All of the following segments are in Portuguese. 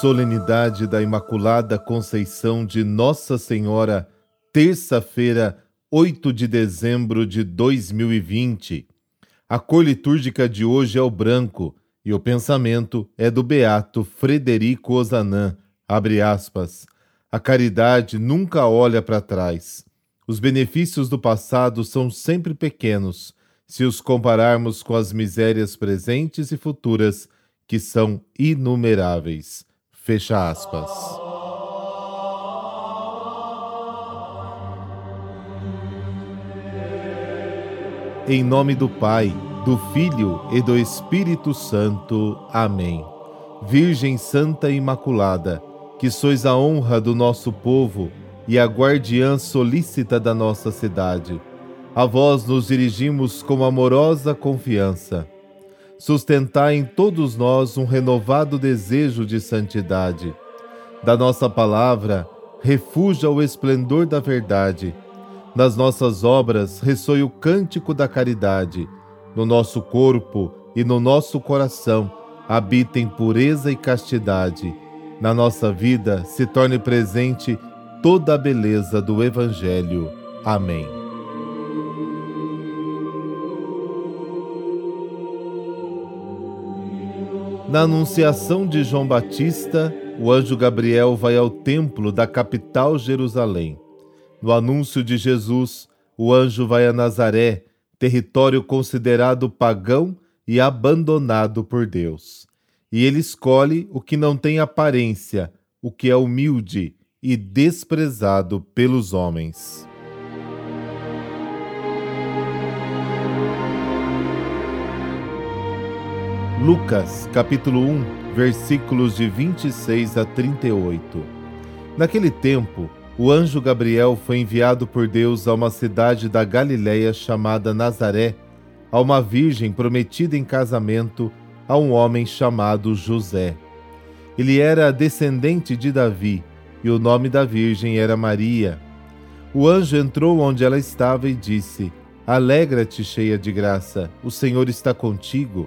Solenidade da Imaculada Conceição de Nossa Senhora, terça-feira, 8 de dezembro de 2020. A cor litúrgica de hoje é o branco e o pensamento é do beato Frederico Ozanam. Abre aspas. A caridade nunca olha para trás. Os benefícios do passado são sempre pequenos, se os compararmos com as misérias presentes e futuras, que são inumeráveis. Fecha aspas. Em nome do Pai, do Filho e do Espírito Santo. Amém. Virgem Santa Imaculada, que sois a honra do nosso povo e a guardiã solícita da nossa cidade, a vós nos dirigimos com amorosa confiança sustentar em todos nós um renovado desejo de santidade. Da nossa palavra, refuja o esplendor da verdade. Nas nossas obras, ressoe o cântico da caridade. No nosso corpo e no nosso coração, habitem pureza e castidade. Na nossa vida, se torne presente toda a beleza do Evangelho. Amém. Na anunciação de João Batista, o anjo Gabriel vai ao templo da capital Jerusalém. No anúncio de Jesus, o anjo vai a Nazaré, território considerado pagão e abandonado por Deus. E ele escolhe o que não tem aparência, o que é humilde e desprezado pelos homens. Lucas, capítulo 1, versículos de 26 a 38. Naquele tempo, o anjo Gabriel foi enviado por Deus a uma cidade da Galiléia chamada Nazaré, a uma virgem prometida em casamento a um homem chamado José. Ele era descendente de Davi e o nome da virgem era Maria. O anjo entrou onde ela estava e disse: Alegra-te, cheia de graça, o Senhor está contigo.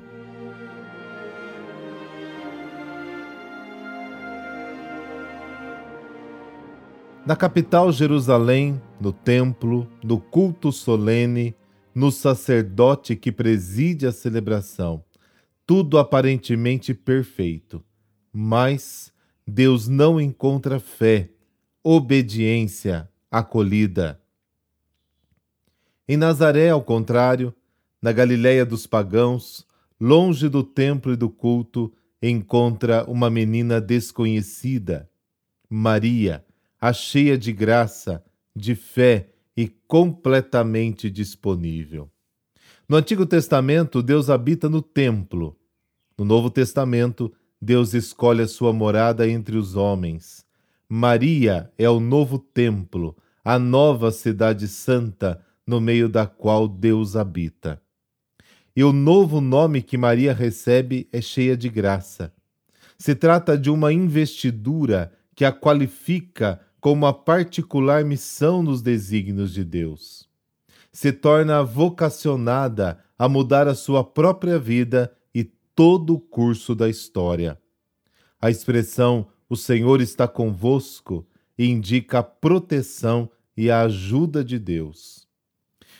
Na capital Jerusalém, no templo, no culto solene, no sacerdote que preside a celebração, tudo aparentemente perfeito. Mas Deus não encontra fé, obediência, acolhida. Em Nazaré, ao contrário, na Galiléia dos pagãos, longe do templo e do culto, encontra uma menina desconhecida, Maria a cheia de graça, de fé e completamente disponível. No Antigo Testamento, Deus habita no templo. No Novo Testamento, Deus escolhe a sua morada entre os homens. Maria é o novo templo, a nova cidade santa no meio da qual Deus habita. E o novo nome que Maria recebe é cheia de graça. Se trata de uma investidura que a qualifica com uma particular missão nos desígnios de Deus. se torna vocacionada a mudar a sua própria vida e todo o curso da história. A expressão o Senhor está convosco indica a proteção e a ajuda de Deus.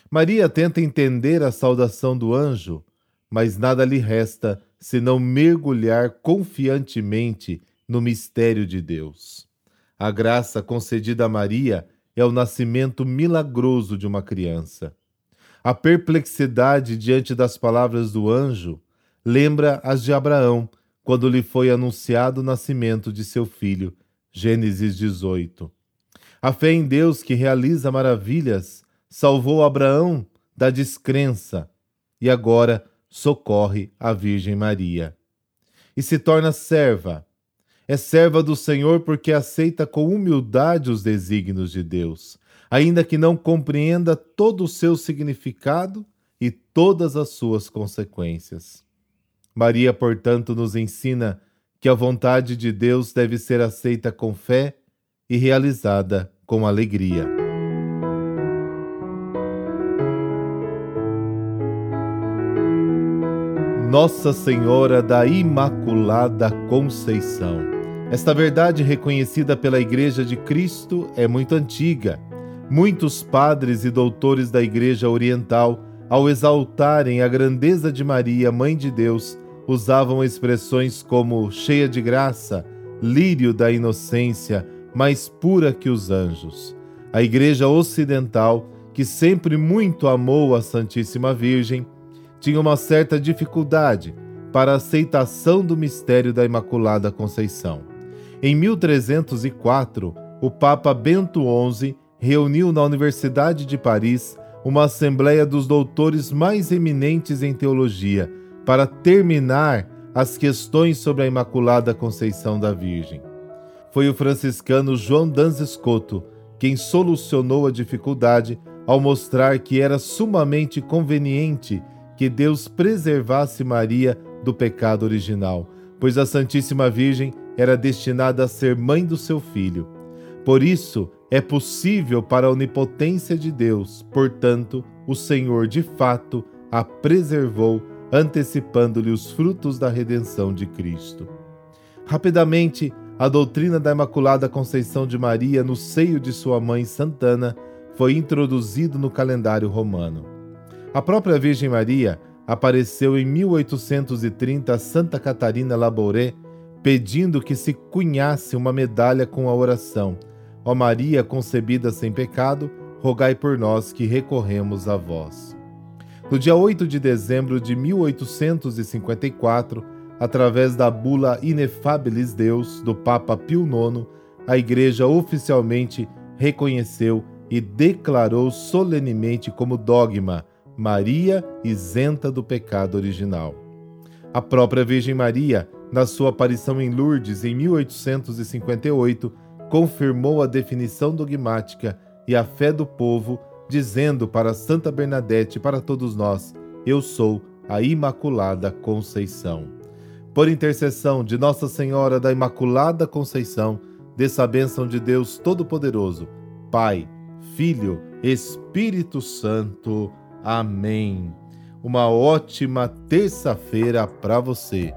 Maria tenta entender a saudação do anjo, mas nada lhe resta senão mergulhar confiantemente no mistério de Deus. A graça concedida a Maria é o nascimento milagroso de uma criança. A perplexidade diante das palavras do anjo lembra as de Abraão, quando lhe foi anunciado o nascimento de seu filho. Gênesis 18. A fé em Deus que realiza maravilhas salvou Abraão da descrença e agora socorre a Virgem Maria. E se torna serva. É serva do Senhor porque aceita com humildade os desígnios de Deus, ainda que não compreenda todo o seu significado e todas as suas consequências. Maria, portanto, nos ensina que a vontade de Deus deve ser aceita com fé e realizada com alegria. Nossa Senhora da Imaculada Conceição. Esta verdade, reconhecida pela Igreja de Cristo, é muito antiga Muitos padres e doutores da Igreja Oriental, ao exaltarem a grandeza de Maria, Mãe de Deus, usavam expressões como cheia de graça, lírio da inocência, mais pura que os anjos. A Igreja Ocidental, que sempre muito amou a Santíssima Virgem, tinha uma certa dificuldade para a aceitação do mistério da Imaculada Conceição. Em 1304, o Papa Bento XI reuniu na Universidade de Paris uma assembleia dos doutores mais eminentes em teologia para terminar as questões sobre a Imaculada Conceição da Virgem. Foi o franciscano João Danzescoto quem solucionou a dificuldade ao mostrar que era sumamente conveniente que Deus preservasse Maria do pecado original, pois a Santíssima Virgem era destinada a ser mãe do seu filho. Por isso, é possível para a onipotência de Deus, portanto, o Senhor de fato a preservou, antecipando-lhe os frutos da redenção de Cristo. Rapidamente, a doutrina da Imaculada Conceição de Maria no seio de sua mãe Santana foi introduzido no calendário romano. A própria Virgem Maria apareceu em 1830 a Santa Catarina Labouré pedindo que se cunhasse uma medalha com a oração Ó Maria concebida sem pecado, rogai por nós que recorremos a vós. No dia 8 de dezembro de 1854, através da bula Inefabilis Deus do Papa Pio IX, a Igreja oficialmente reconheceu e declarou solenemente como dogma Maria isenta do pecado original. A própria Virgem Maria, na sua aparição em Lourdes em 1858, confirmou a definição dogmática e a fé do povo, dizendo para Santa Bernadette e para todos nós: Eu sou a Imaculada Conceição. Por intercessão de Nossa Senhora da Imaculada Conceição, dessa bênção de Deus Todo-Poderoso, Pai, Filho, Espírito Santo. Amém. Uma ótima terça-feira para você.